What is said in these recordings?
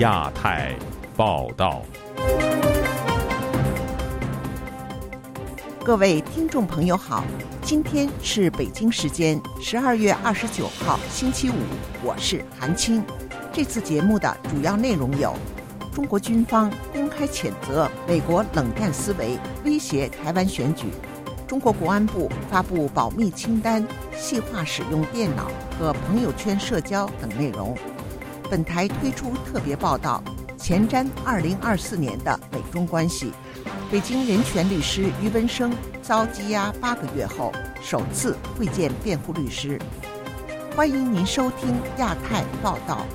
亚太报道。各位听众朋友好，今天是北京时间十二月二十九号星期五，我是韩青。这次节目的主要内容有：中国军方公开谴责美国冷战思维威胁台湾选举；中国国安部发布保密清单，细化使用电脑和朋友圈社交等内容。本台推出特别报道，前瞻二零二四年的美中关系。北京人权律师于文生遭羁押八个月后，首次会见辩护律师。欢迎您收听亚太报道。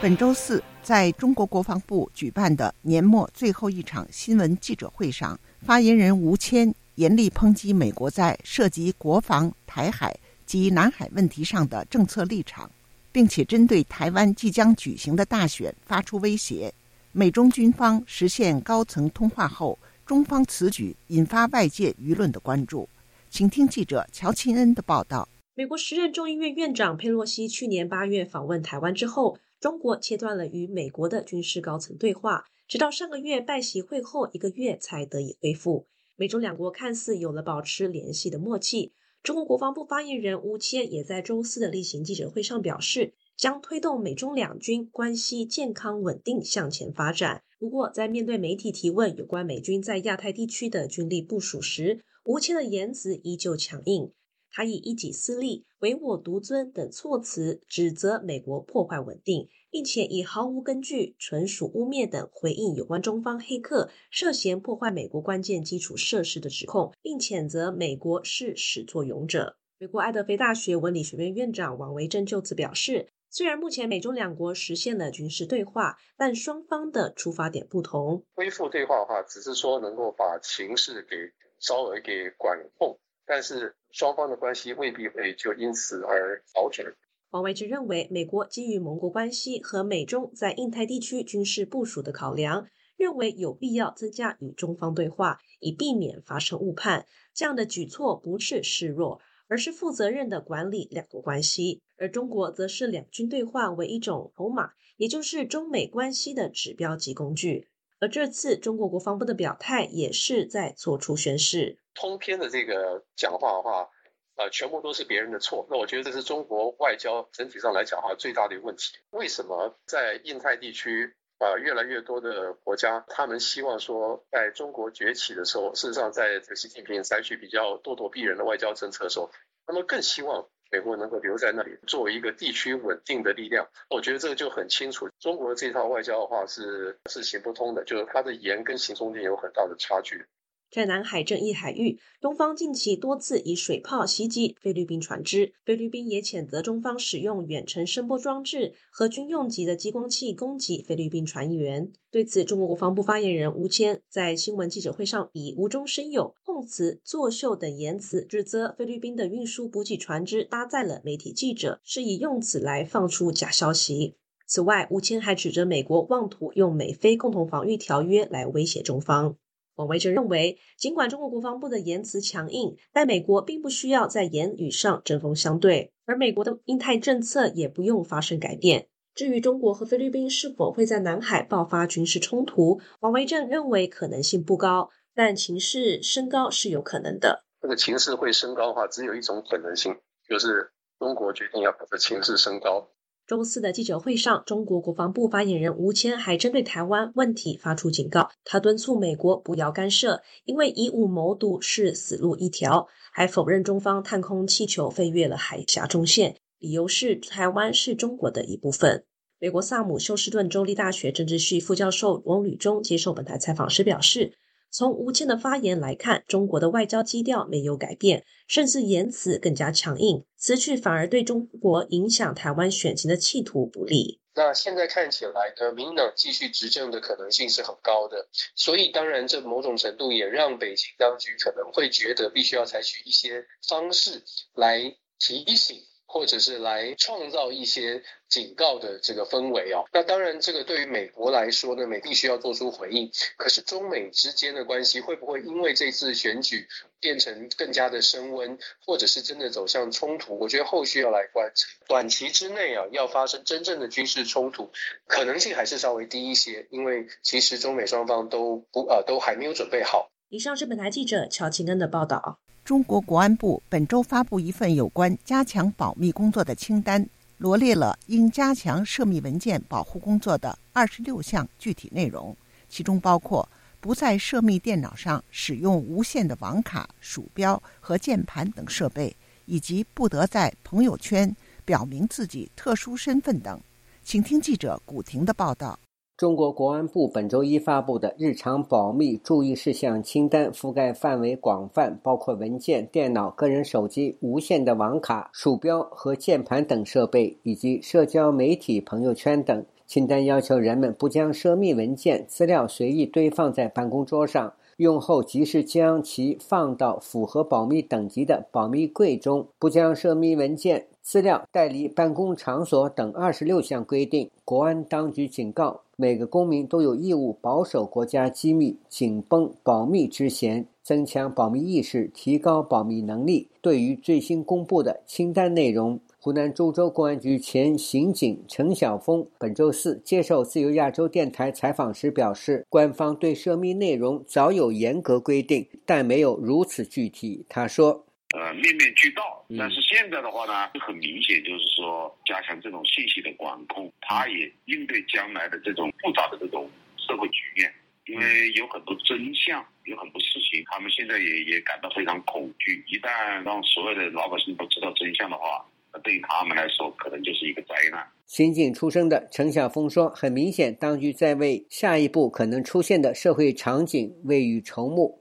本周四，在中国国防部举办的年末最后一场新闻记者会上，发言人吴谦严厉抨击美国在涉及国防、台海及南海问题上的政策立场。并且针对台湾即将举行的大选发出威胁。美中军方实现高层通话后，中方此举引发外界舆论的关注。请听记者乔钦恩的报道。美国时任众议院院长佩洛西去年八月访问台湾之后，中国切断了与美国的军事高层对话，直到上个月拜习会后一个月才得以恢复。美中两国看似有了保持联系的默契。中国国防部发言人吴谦也在周四的例行记者会上表示，将推动美中两军关系健康稳定向前发展。不过，在面对媒体提问有关美军在亚太地区的军力部署时，吴谦的言辞依旧强硬。他以一己私利、唯我独尊等措辞指责美国破坏稳定，并且以毫无根据、纯属污蔑等回应有关中方黑客涉嫌破坏美国关键基础设施的指控，并谴责美国是始作俑者。美国爱德菲大学文理学院院长王维正就此表示，虽然目前美中两国实现了军事对话，但双方的出发点不同。恢复对话的话，只是说能够把情势给稍微给管控。但是双方的关系未必会就因此而好转。王维之认为，美国基于盟国关系和美中在印太地区军事部署的考量，认为有必要增加与中方对话，以避免发生误判。这样的举措不是示弱，而是负责任的管理两国关系。而中国则是两军对话为一种筹码，也就是中美关系的指标及工具。而这次中国国防部的表态也是在做出宣示。通篇的这个讲话的话，呃，全部都是别人的错。那我觉得这是中国外交整体上来讲话最大的一个问题。为什么在印太地区啊，越来越多的国家，他们希望说，在中国崛起的时候，事实上在习近平采取比较咄咄逼人的外交政策的时候，他们更希望。美国能够留在那里作为一个地区稳定的力量，我觉得这个就很清楚。中国这套外交的话是是行不通的，就是它的言跟行中间有很大的差距。在南海正义海域，中方近期多次以水炮袭击菲律宾船只，菲律宾也谴责中方使用远程声波装置和军用级的激光器攻击菲律宾船员。对此，中国国防部发言人吴谦在新闻记者会上以无中生有、碰瓷、作秀等言辞，指责菲律宾的运输补给船只搭载了媒体记者，是以用此来放出假消息。此外，吴谦还指责美国妄图用美菲共同防御条约来威胁中方。王维正认为，尽管中国国防部的言辞强硬，但美国并不需要在言语上针锋相对，而美国的印太政策也不用发生改变。至于中国和菲律宾是否会在南海爆发军事冲突，王维正认为可能性不高，但情势升高是有可能的。这个情势会升高的话，只有一种可能性，就是中国决定要把这情势升高。周四的记者会上，中国国防部发言人吴谦还针对台湾问题发出警告，他敦促美国不要干涉，因为以武谋独是死路一条，还否认中方探空气球飞越了海峡中线，理由是台湾是中国的一部分。美国萨姆休斯顿州立大学政治系副教授翁吕中接受本台采访时表示。从吴谦的发言来看，中国的外交基调没有改变，甚至言辞更加强硬，此举反而对中国影响台湾选情的企图不利。那现在看起来呢，民党继续执政的可能性是很高的，所以当然这某种程度也让北京当局可能会觉得必须要采取一些方式来提醒。或者是来创造一些警告的这个氛围哦。那当然，这个对于美国来说呢，美必须要做出回应。可是中美之间的关系会不会因为这次选举变成更加的升温，或者是真的走向冲突？我觉得后续要来观察。短期之内啊，要发生真正的军事冲突，可能性还是稍微低一些，因为其实中美双方都不呃都还没有准备好。以上是本台记者乔庆恩的报道。中国国安部本周发布一份有关加强保密工作的清单，罗列了应加强涉密文件保护工作的二十六项具体内容，其中包括不在涉密电脑上使用无线的网卡、鼠标和键盘等设备，以及不得在朋友圈表明自己特殊身份等。请听记者古婷的报道。中国国安部本周一发布的日常保密注意事项清单覆盖范围广泛，包括文件、电脑、个人手机、无线的网卡、鼠标和键盘等设备，以及社交媒体、朋友圈等。清单要求人们不将涉密文件资料随意堆放在办公桌上，用后及时将其放到符合保密等级的保密柜中，不将涉密文件资料带离办公场所等二十六项规定。国安当局警告。每个公民都有义务保守国家机密，紧绷保密之弦，增强保密意识，提高保密能力。对于最新公布的清单内容，湖南株洲公安局前刑警陈晓峰本周四接受自由亚洲电台采访时表示，官方对涉密内容早有严格规定，但没有如此具体。他说。呃，面面俱到，但是现在的话呢，很明显就是说加强这种信息的管控，他也应对将来的这种复杂的这种社会局面，因为有很多真相，有很多事情，他们现在也也感到非常恐惧。一旦让所有的老百姓都知道真相的话，那对于他们来说，可能就是一个灾难。刑警出身的陈晓峰说：“很明显，当局在为下一步可能出现的社会场景未雨绸缪。”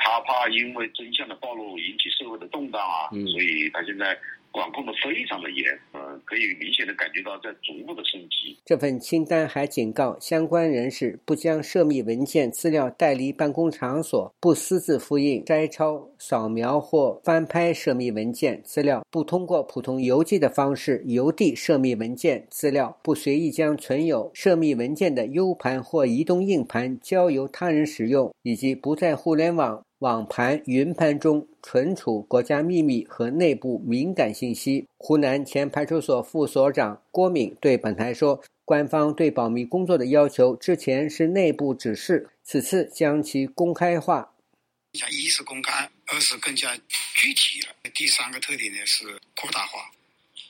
他怕因为真相的暴露引起社会的动荡啊，所以他现在管控的非常的严，呃，可以明显的感觉到在逐步的升级。这份清单还警告相关人士不将涉密文件资料带离办公场所，不私自复印、摘抄、扫描或翻拍涉密文件资料，不通过普通邮寄的方式邮递涉密文件资料，不随意将存有涉密文件的 U 盘或移动硬盘交由他人使用，以及不在互联网。网盘、云盘中存储国家秘密和内部敏感信息。湖南前派出所副所长郭敏对本台说：“官方对保密工作的要求，之前是内部指示，此次将其公开化。一是公开，二是更加具体了。第三个特点呢是扩大化。”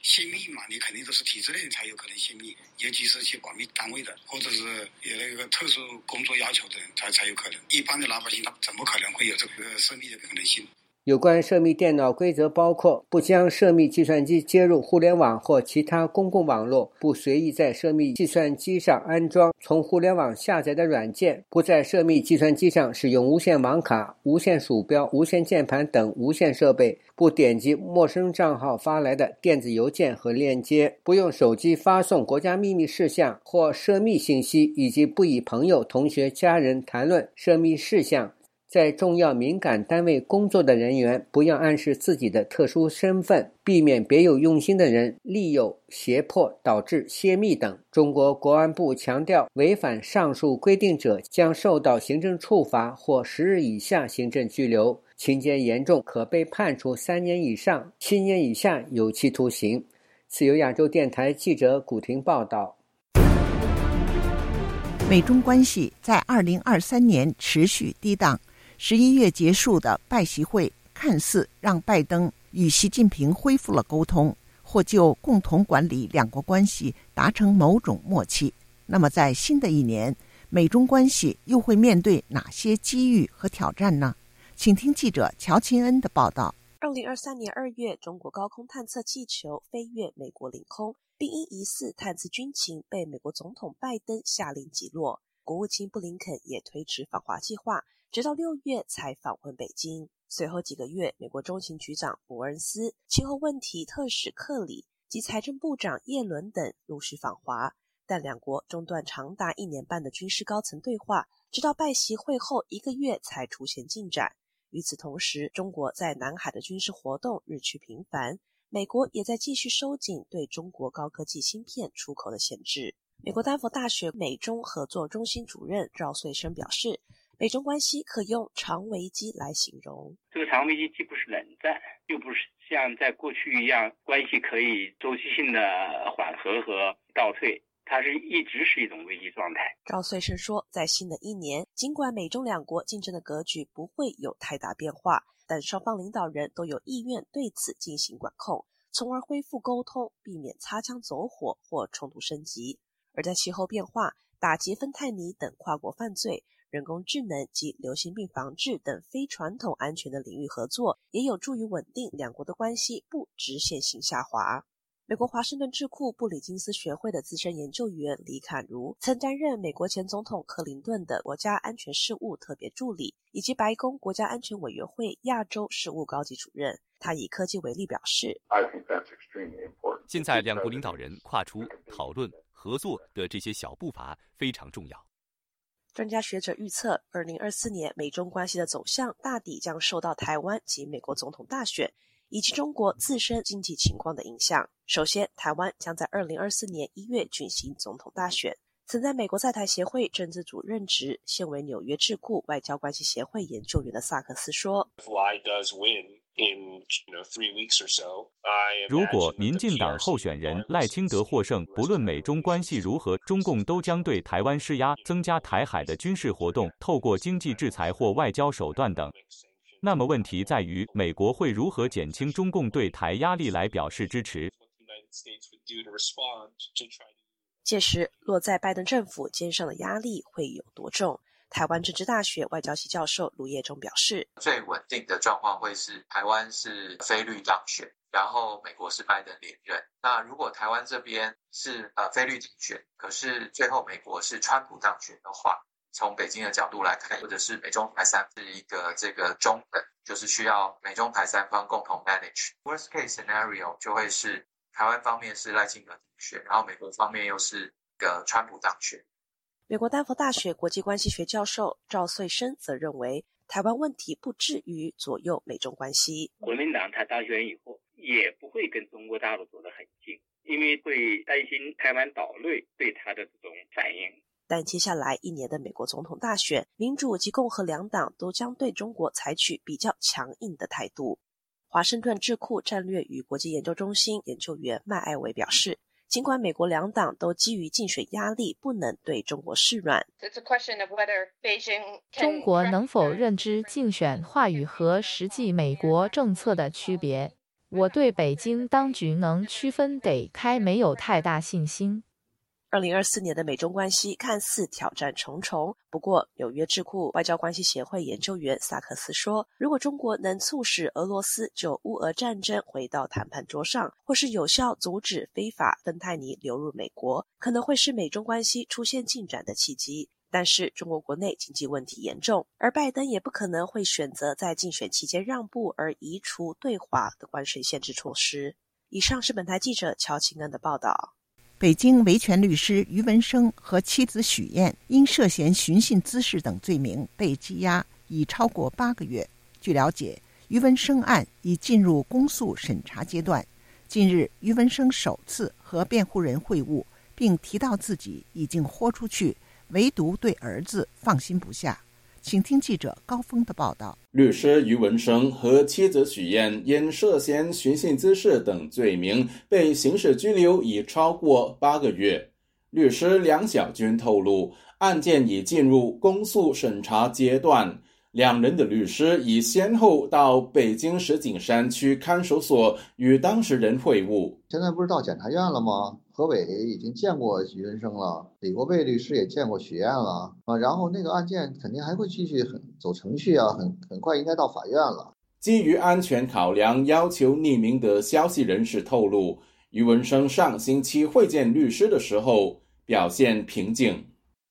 泄密嘛，你肯定都是体制内才有可能泄密，尤其是去保密单位的，或者是有那个特殊工作要求的人，才才有可能。一般的老百姓他怎么可能会有这个泄密的可能性？有关涉密电脑规则包括：不将涉密计算机接入互联网或其他公共网络；不随意在涉密计算机上安装从互联网下载的软件；不在涉密计算机上使用无线网卡、无线鼠标、无线键盘等无线设备；不点击陌生账号发来的电子邮件和链接；不用手机发送国家秘密事项或涉密信息；以及不与朋友、同学、家人谈论涉密事项。在重要敏感单位工作的人员，不要暗示自己的特殊身份，避免别有用心的人利诱、胁迫，导致泄密等。中国国安部强调，违反上述规定者将受到行政处罚或十日以下行政拘留，情节严重可被判处三年以上七年以下有期徒刑。自由亚洲电台记者古婷报道。美中关系在二零二三年持续低档。十一月结束的拜习会看似让拜登与习近平恢复了沟通，或就共同管理两国关系达成某种默契。那么，在新的一年，美中关系又会面对哪些机遇和挑战呢？请听记者乔钦恩的报道。二零二三年二月，中国高空探测气球飞越美国领空，并因疑似探测军情被美国总统拜登下令击落。国务卿布林肯也推迟访华计划。直到六月才访问北京。随后几个月，美国中情局长伯恩斯、气候问题特使克里及财政部长耶伦等陆续访华，但两国中断长达一年半的军事高层对话，直到拜习会后一个月才出现进展。与此同时，中国在南海的军事活动日趋频繁，美国也在继续收紧对中国高科技芯片出口的限制。美国丹佛大学美中合作中心主任赵穗生表示，美中关系可用“长危机”来形容。这个长危机既不是冷战，又不是像在过去一样关系可以周期性的缓和和倒退。它是一直是一种危机状态。赵穗生说，在新的一年，尽管美中两国竞争的格局不会有太大变化，但双方领导人都有意愿对此进行管控，从而恢复沟通，避免擦枪走火或冲突升级。而在气候变化、打击芬太尼等跨国犯罪、人工智能及流行病防治等非传统安全的领域合作，也有助于稳定两国的关系，不直线性下滑。美国华盛顿智库布里金斯学会的资深研究员李侃如曾担任美国前总统克林顿的国家安全事务特别助理，以及白宫国家安全委员会亚洲事务高级主任。他以科技为例表示：“现在两国领导人跨出讨论合作的这些小步伐非常重要。”专家学者预测，二零二四年美中关系的走向大抵将受到台湾及美国总统大选。以及中国自身经济情况的影响。首先，台湾将在二零二四年一月举行总统大选。曾在美国在台协会政治组任职、现为纽约智库外交关系协会研究员的萨克斯说：“如果民进党候选人赖清德获胜，不论美中关系如何，中共都将对台湾施压，增加台海的军事活动，透过经济制裁或外交手段等。”那么问题在于，美国会如何减轻中共对台压力来表示支持？届时落在拜登政府肩上的压力会有多重？台湾政治大学外交系教授卢业忠表示：“最稳定的状况会是台湾是菲律当选，然后美国是拜登连任。那如果台湾这边是呃菲律当选，可是最后美国是川普当选的话。”从北京的角度来看，或者是美中台三是一个这个中等，就是需要美中台三方共同 manage。Worst case scenario 就会是台湾方面是赖清德当选，然后美国方面又是个川普当选。美国丹佛大学国际关系学教授赵穗生则认为，台湾问题不至于左右美中关系。国民党他当选以后，也不会跟中国大陆走得很近，因为会担心台湾岛内对他的这种反应。但接下来一年的美国总统大选，民主及共和两党都将对中国采取比较强硬的态度。华盛顿智库战略与国际研究中心研究员麦艾维表示，尽管美国两党都基于竞选压力不能对中国示软，中国能否认知竞选话语和实际美国政策的区别？我对北京当局能区分得开没有太大信心。二零二四年的美中关系看似挑战重重，不过纽约智库外交关系协会研究员萨克斯说，如果中国能促使俄罗斯就乌俄战争回到谈判桌上，或是有效阻止非法芬太尼流入美国，可能会是美中关系出现进展的契机。但是中国国内经济问题严重，而拜登也不可能会选择在竞选期间让步而移除对华的关税限制措施。以上是本台记者乔清恩的报道。北京维权律师于文生和妻子许燕因涉嫌寻衅滋事等罪名被羁押已超过八个月。据了解，于文生案已进入公诉审查阶段。近日，于文生首次和辩护人会晤，并提到自己已经豁出去，唯独对儿子放心不下。请听记者高峰的报道。律师于文生和妻子许燕因涉嫌寻衅滋事等罪名被刑事拘留已超过八个月。律师梁小军透露，案件已进入公诉审查阶段，两人的律师已先后到北京石景山区看守所与当事人会晤。现在不是到检察院了吗？何伟已经见过徐文生了，李国贝律师也见过许燕了啊，然后那个案件肯定还会继续很走程序啊，很很快应该到法院了。基于安全考量，要求匿名的消息人士透露，于文生上星期会见律师的时候表现平静。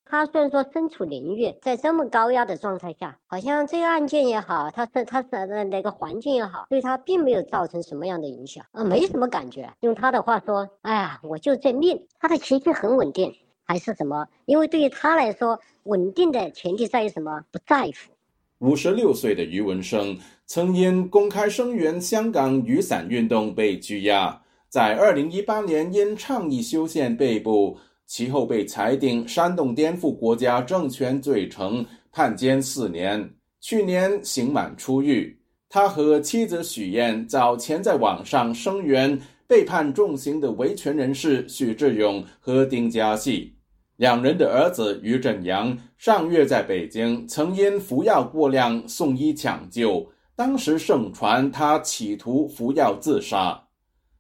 他虽然说身处囹圄，在这么高压的状态下，好像这个案件也好，他是他是那个环境也好，对他并没有造成什么样的影响，啊，没什么感觉。用他的话说，哎呀，我就这命。他的情绪很稳定，还是什么？因为对于他来说，稳定的前提在于什么？不在乎。五十六岁的余文生曾因公开声援香港雨伞运动被拘押，在二零一八年因倡议修宪被捕，其后被裁定煽动颠覆国家政权罪成，判监四年。去年刑满出狱。他和妻子许燕早前在网上声援被判重刑的维权人士许志勇和丁家系。两人的儿子于振阳上月在北京曾因服药过量送医抢救，当时盛传他企图服药自杀。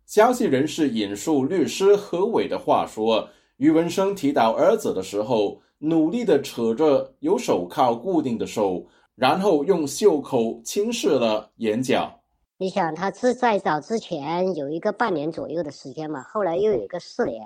消息人士引述律师何伟的话说，于文生提到儿子的时候，努力地扯着有手铐固定的手。然后用袖口轻视了眼角。你想，他是在早之前有一个半年左右的时间嘛，后来又有一个四年，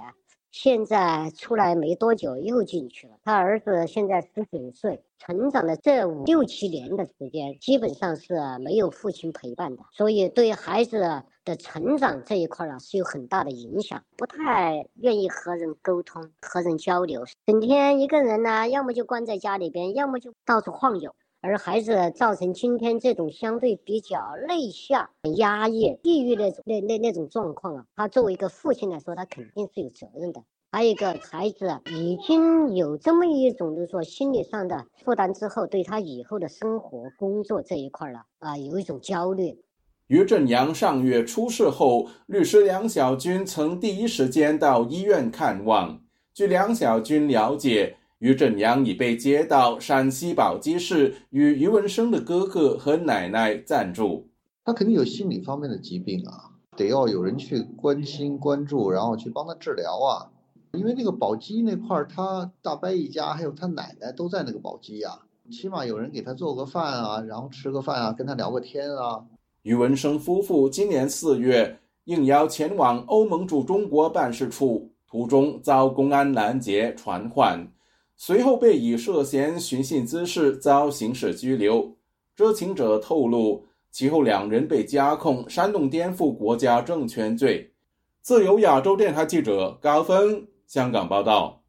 现在出来没多久又进去了。他儿子现在十九岁，成长的这五六七年的时间，基本上是没有父亲陪伴的，所以对孩子的成长这一块啊是有很大的影响，不太愿意和人沟通、和人交流，整天一个人呢，要么就关在家里边，要么就到处晃悠。而孩子造成今天这种相对比较内向、压抑、抑郁那种那那那种状况啊，他作为一个父亲来说，他肯定是有责任的。还有一个孩子已经有这么一种，就是说心理上的负担之后，对他以后的生活、工作这一块了啊，有一种焦虑。于正阳上月出事后，律师梁小军曾第一时间到医院看望。据梁小军了解。于振阳已被接到山西宝鸡市，与于文生的哥哥和奶奶暂住。他肯定有心理方面的疾病啊，得要有人去关心关注，然后去帮他治疗啊。因为那个宝鸡那块儿，他大伯一家还有他奶奶都在那个宝鸡呀，起码有人给他做个饭啊，然后吃个饭啊，跟他聊个天啊。于文生夫妇今年四月应邀前往欧盟驻中国办事处，途中遭公安拦截传唤。随后被以涉嫌寻衅滋事遭刑事拘留。知情者透露，其后两人被加控煽动颠覆国家政权罪。自由亚洲电台记者高峰香港报道。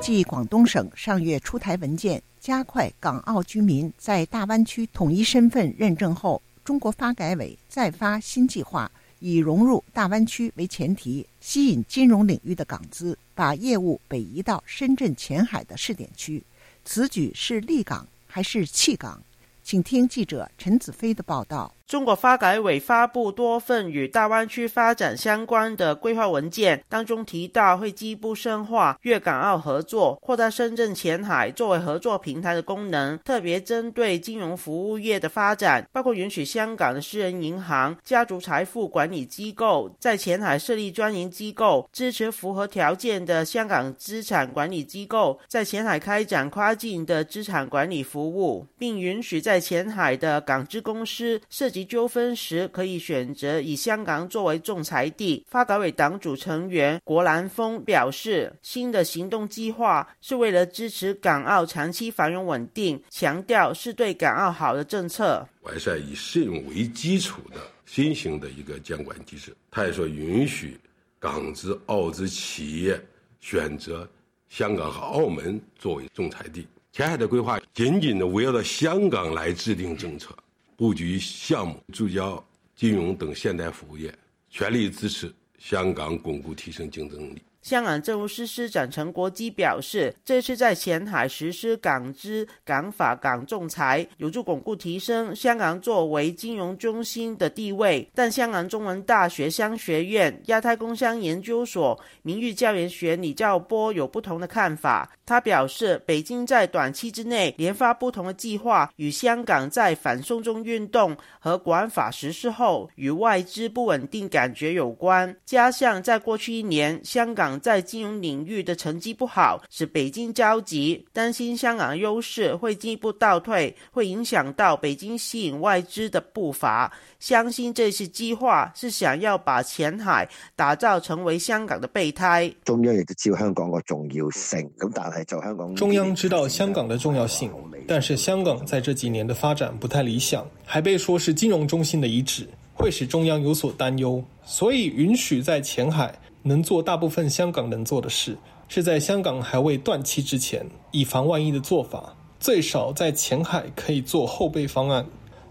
继广东省上月出台文件，加快港澳居民在大湾区统一身份认证后，中国发改委再发新计划。以融入大湾区为前提，吸引金融领域的港资，把业务北移到深圳前海的试点区。此举是立港还是弃港？请听记者陈子飞的报道。中国发改委发布多份与大湾区发展相关的规划文件，当中提到会进一步深化粤港澳合作，扩大深圳前海作为合作平台的功能，特别针对金融服务业的发展，包括允许香港的私人银行、家族财富管理机构在前海设立专营机构，支持符合条件的香港资产管理机构在前海开展跨境的资产管理服务，并允许在前海的港资公司设及纠纷时，可以选择以香港作为仲裁地。发改委党组成员郭兰峰表示，新的行动计划是为了支持港澳长期繁荣稳定，强调是对港澳好的政策。完善以信用为基础的新型的一个监管机制，他也说允许港资、澳资企业选择香港和澳门作为仲裁地。前海的规划紧紧的围绕着香港来制定政策。布局项目、聚焦金融等现代服务业，全力支持香港巩固提升竞争力。香港政务司司长陈国基表示，这次在前海实施港资港法港仲裁，有助巩固提升香港作为金融中心的地位。但香港中文大学商学院亚太工商研究所名誉教研学李兆波有不同的看法。他表示，北京在短期之内连发不同的计划，与香港在反送中运动和国安法实施后与外资不稳定感觉有关，加上在过去一年香港。在金融领域的成绩不好，使北京着急，担心香港优势会进一步倒退，会影响到北京吸引外资的步伐。相信这次计划是想要把前海打造成为香港的备胎。中央亦都知道香港个重要性，咁但系就香港中央知道香港的重要性，但是香港在这几年的发展不太理想，还被说是金融中心的遗址，会使中央有所担忧，所以允许在前海。能做大部分香港能做的事，是在香港还未断气之前，以防万一的做法。最少在前海可以做后备方案，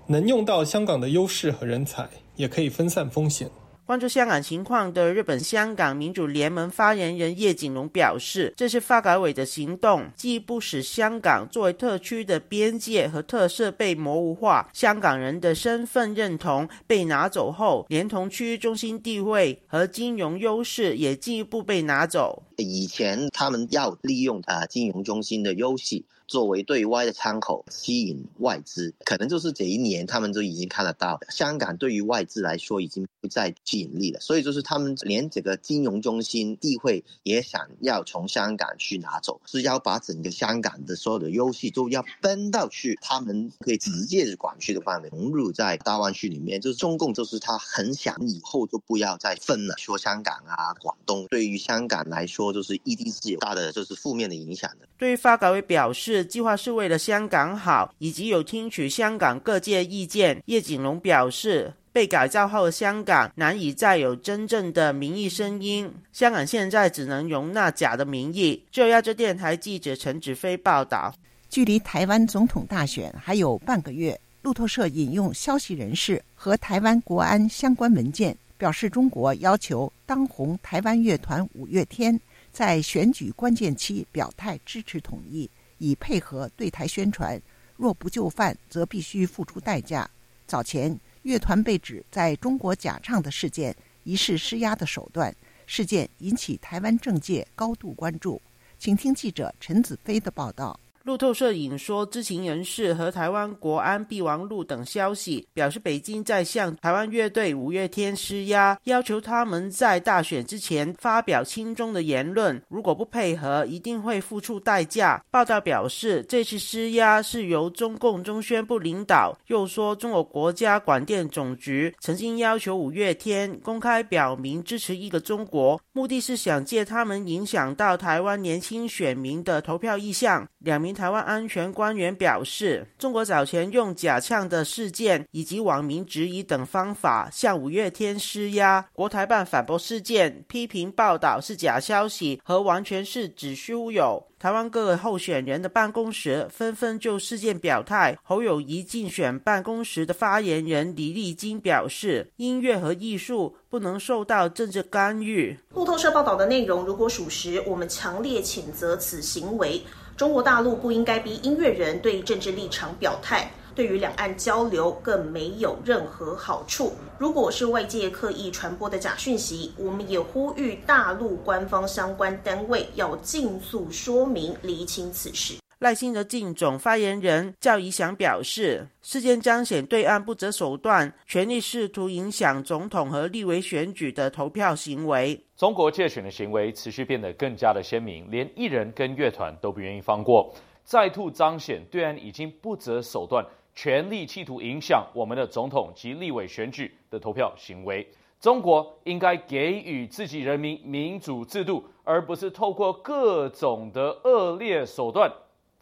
能用到香港的优势和人才，也可以分散风险。关注香港情况的日本香港民主联盟发言人叶景龙表示，这是发改委的行动，既不使香港作为特区的边界和特色被模糊化，香港人的身份认同被拿走后，连同区域中心地位和金融优势也进一步被拿走。以前他们要利用啊金融中心的优势。作为对外的窗口，吸引外资，可能就是这一年，他们就已经看得到，香港对于外资来说已经不再吸引力了。所以就是他们连这个金融中心地位也想要从香港去拿走，是要把整个香港的所有的优势都要分到去他们可以直接的管区的范围，融入在大湾区里面。就是中共就是他很想以后就不要再分了，说香港啊、广东，对于香港来说就是一定是有大的就是负面的影响的。对于发改委表示。计划是为了香港好，以及有听取香港各界意见。叶景龙表示，被改造后，香港难以再有真正的民意声音。香港现在只能容纳假的民意。就亚洲电台记者陈子飞报道。距离台湾总统大选还有半个月，路透社引用消息人士和台湾国安相关文件表示，中国要求当红台湾乐团五月天在选举关键期表态支持统一。以配合对台宣传，若不就范，则必须付出代价。早前乐团被指在中国假唱的事件，疑似施压的手段，事件引起台湾政界高度关注。请听记者陈子飞的报道。路透社引说知情人士和台湾国安备忘录等消息，表示北京在向台湾乐队五月天施压，要求他们在大选之前发表亲中的言论，如果不配合，一定会付出代价。报道表示，这次施压是由中共中宣部领导。又说，中国国家广电总局曾经要求五月天公开表明支持一个中国，目的是想借他们影响到台湾年轻选民的投票意向。两名。台湾安全官员表示，中国早前用假唱的事件以及网民质疑等方法向五月天施压。国台办反驳事件，批评报道是假消息和完全是子虚乌有。台湾各个候选人的办公室纷纷就事件表态。侯友谊竞选办公室的发言人李丽金表示，音乐和艺术不能受到政治干预。路透社报道的内容如果属实，我们强烈谴责此行为。中国大陆不应该逼音乐人对政治立场表态，对于两岸交流更没有任何好处。如果是外界刻意传播的假讯息，我们也呼吁大陆官方相关单位要尽速说明、厘清此事。赖清德竞总发言人赵怡翔表示，事件彰显对岸不择手段，全力试图影响总统和立委选举的投票行为。中国借选的行为持续变得更加的鲜明，连艺人跟乐团都不愿意放过，再度彰显对岸已经不择手段，全力企图影响我们的总统及立委选举的投票行为。中国应该给予自己人民民主制度，而不是透过各种的恶劣手段。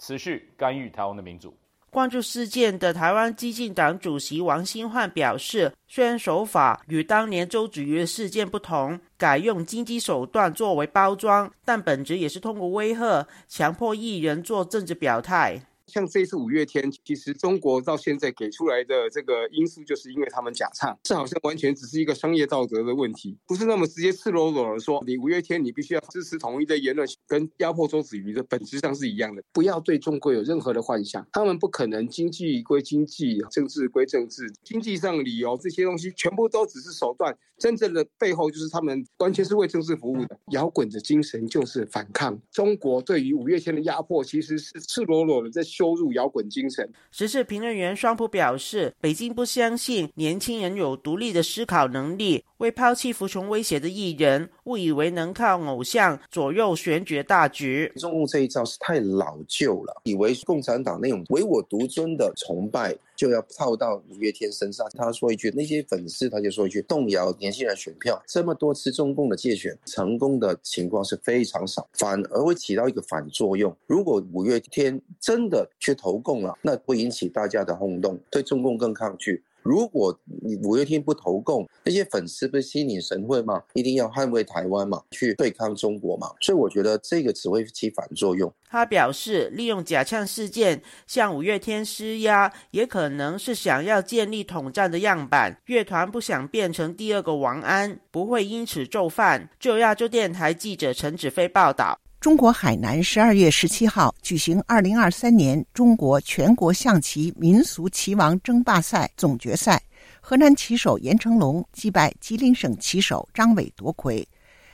持续干预台湾的民主。关注事件的台湾激进党主席王新焕表示，虽然手法与当年周子瑜的事件不同，改用经济手段作为包装，但本质也是通过威吓、强迫艺人做政治表态。像这次五月天，其实中国到现在给出来的这个因素，就是因为他们假唱，这好像完全只是一个商业道德的问题，不是那么直接赤裸裸的说，你五月天你必须要支持统一的言论，跟压迫周子瑜的本质上是一样的。不要对中国有任何的幻想，他们不可能经济归经济，政治归政治，经济上理由这些东西全部都只是手段，真正的背后就是他们完全是为政治服务的。摇滚的精神就是反抗，中国对于五月天的压迫其实是赤裸裸的在。收入摇滚精神。时事评论员双普表示，北京不相信年轻人有独立的思考能力。为抛弃服从威胁的艺人，误以为能靠偶像左右选举大局。中共这一招是太老旧了，以为共产党那种唯我独尊的崇拜就要套到五月天身上。他说一句，那些粉丝他就说一句，动摇年轻人选票。这么多次中共的借选成功的情况是非常少，反而会起到一个反作用。如果五月天真的去投共了，那会引起大家的轰动，对中共更抗拒。如果你五月天不投共，那些粉丝不是心领神会吗？一定要捍卫台湾嘛，去对抗中国嘛。所以我觉得这个只会起反作用。他表示，利用假唱事件向五月天施压，也可能是想要建立统战的样板。乐团不想变成第二个王安，不会因此就范。就亚洲电台记者陈子飞报道。中国海南十二月十七号举行二零二三年中国全国象棋民俗棋王争霸赛总决赛，河南棋手严成龙击败吉林省棋手张伟夺魁。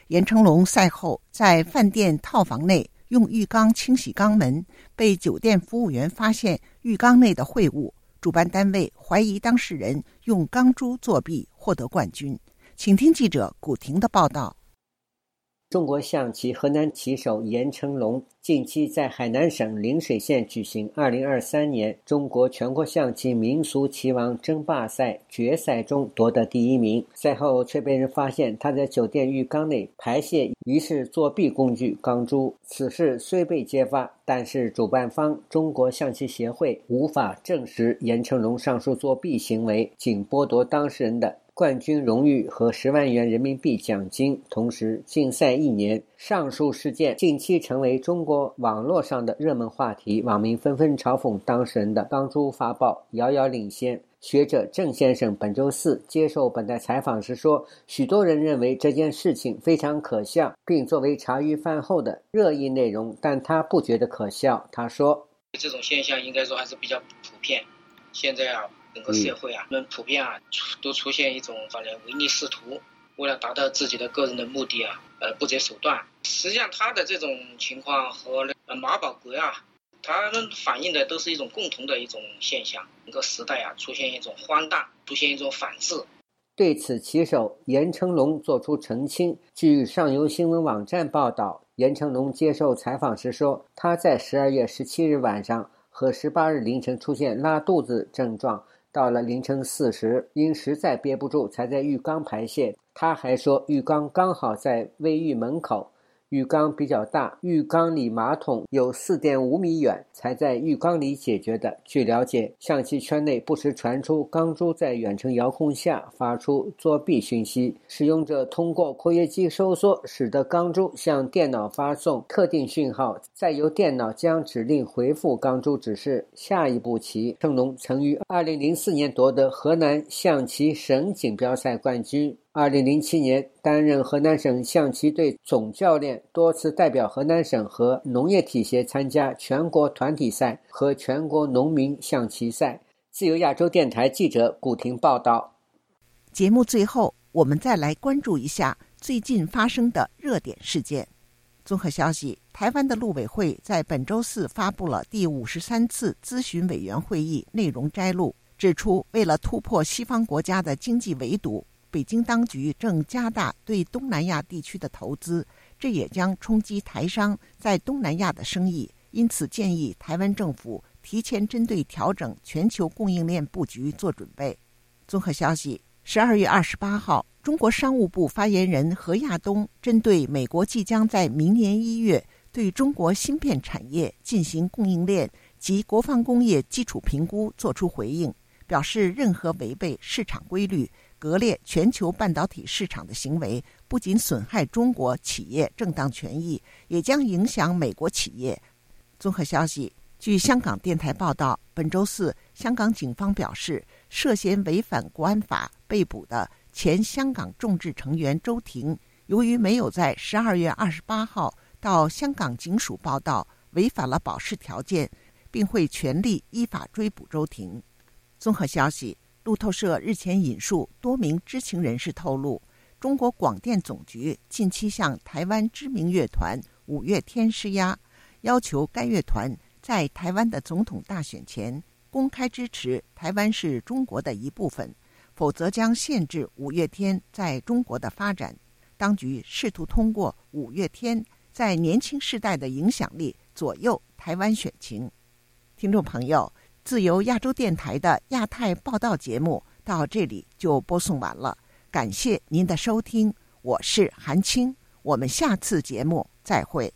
严成龙赛后在饭店套房内用浴缸清洗肛门，被酒店服务员发现浴缸内的秽物，主办单位怀疑当事人用钢珠作弊获得冠军。请听记者古婷的报道。中国象棋河南棋手严成龙近期在海南省陵水县举行2023年中国全国象棋民俗棋王争霸赛决赛中夺得第一名，赛后却被人发现他在酒店浴缸内排泄疑似作弊工具钢珠。此事虽被揭发，但是主办方中国象棋协会无法证实严成龙上述作弊行为，仅剥夺当事人的。冠军荣誉和十万元人民币奖金，同时禁赛一年。上述事件近期成为中国网络上的热门话题，网民纷纷嘲讽当事人的钢珠发报遥遥领先。学者郑先生本周四接受本台采访时说：“许多人认为这件事情非常可笑，并作为茶余饭后的热议内容，但他不觉得可笑。”他说：“这种现象应该说还是比较普遍。现在啊。”整个社会啊，人们普遍啊，都出现一种反正唯利是图，为了达到自己的个人的目的啊，呃，不择手段。实际上，他的这种情况和呃马保国啊，他们反映的都是一种共同的一种现象。整个时代啊，出现一种荒诞，出现一种反制。对此，棋手严成龙作出澄清。据上游新闻网站报道，严成龙接受采访时说，他在十二月十七日晚上和十八日凌晨出现拉肚子症状。到了凌晨四时，因实在憋不住，才在浴缸排泄。他还说，浴缸刚好在卫浴门口。浴缸比较大，浴缸离马桶有四点五米远，才在浴缸里解决的。据了解，象棋圈内不时传出钢珠在远程遥控下发出作弊讯息，使用者通过括约肌收缩，使得钢珠向电脑发送特定讯号，再由电脑将指令回复钢珠指示下一步棋。成龙曾于二零零四年夺得河南象棋省锦标赛冠军。二零零七年，担任河南省象棋队总教练，多次代表河南省和农业体协参加全国团体赛和全国农民象棋赛。自由亚洲电台记者古婷报道。节目最后，我们再来关注一下最近发生的热点事件。综合消息：台湾的陆委会在本周四发布了第五十三次咨询委员会议内容摘录，指出为了突破西方国家的经济围堵。北京当局正加大对东南亚地区的投资，这也将冲击台商在东南亚的生意。因此，建议台湾政府提前针对调整全球供应链布局做准备。综合消息：十二月二十八号，中国商务部发言人何亚东针对美国即将在明年一月对中国芯片产业进行供应链及国防工业基础评估作出回应，表示任何违背市场规律。割裂全球半导体市场的行为，不仅损害中国企业正当权益，也将影响美国企业。综合消息，据香港电台报道，本周四，香港警方表示，涉嫌违反国安法被捕的前香港众志成员周庭，由于没有在十二月二十八号到香港警署报到，违反了保释条件，并会全力依法追捕周庭。综合消息。路透社日前引述多名知情人士透露，中国广电总局近期向台湾知名乐团五月天施压，要求该乐团在台湾的总统大选前公开支持台湾是中国的一部分，否则将限制五月天在中国的发展。当局试图通过五月天在年轻世代的影响力左右台湾选情。听众朋友。自由亚洲电台的亚太报道节目到这里就播送完了，感谢您的收听，我是韩青，我们下次节目再会。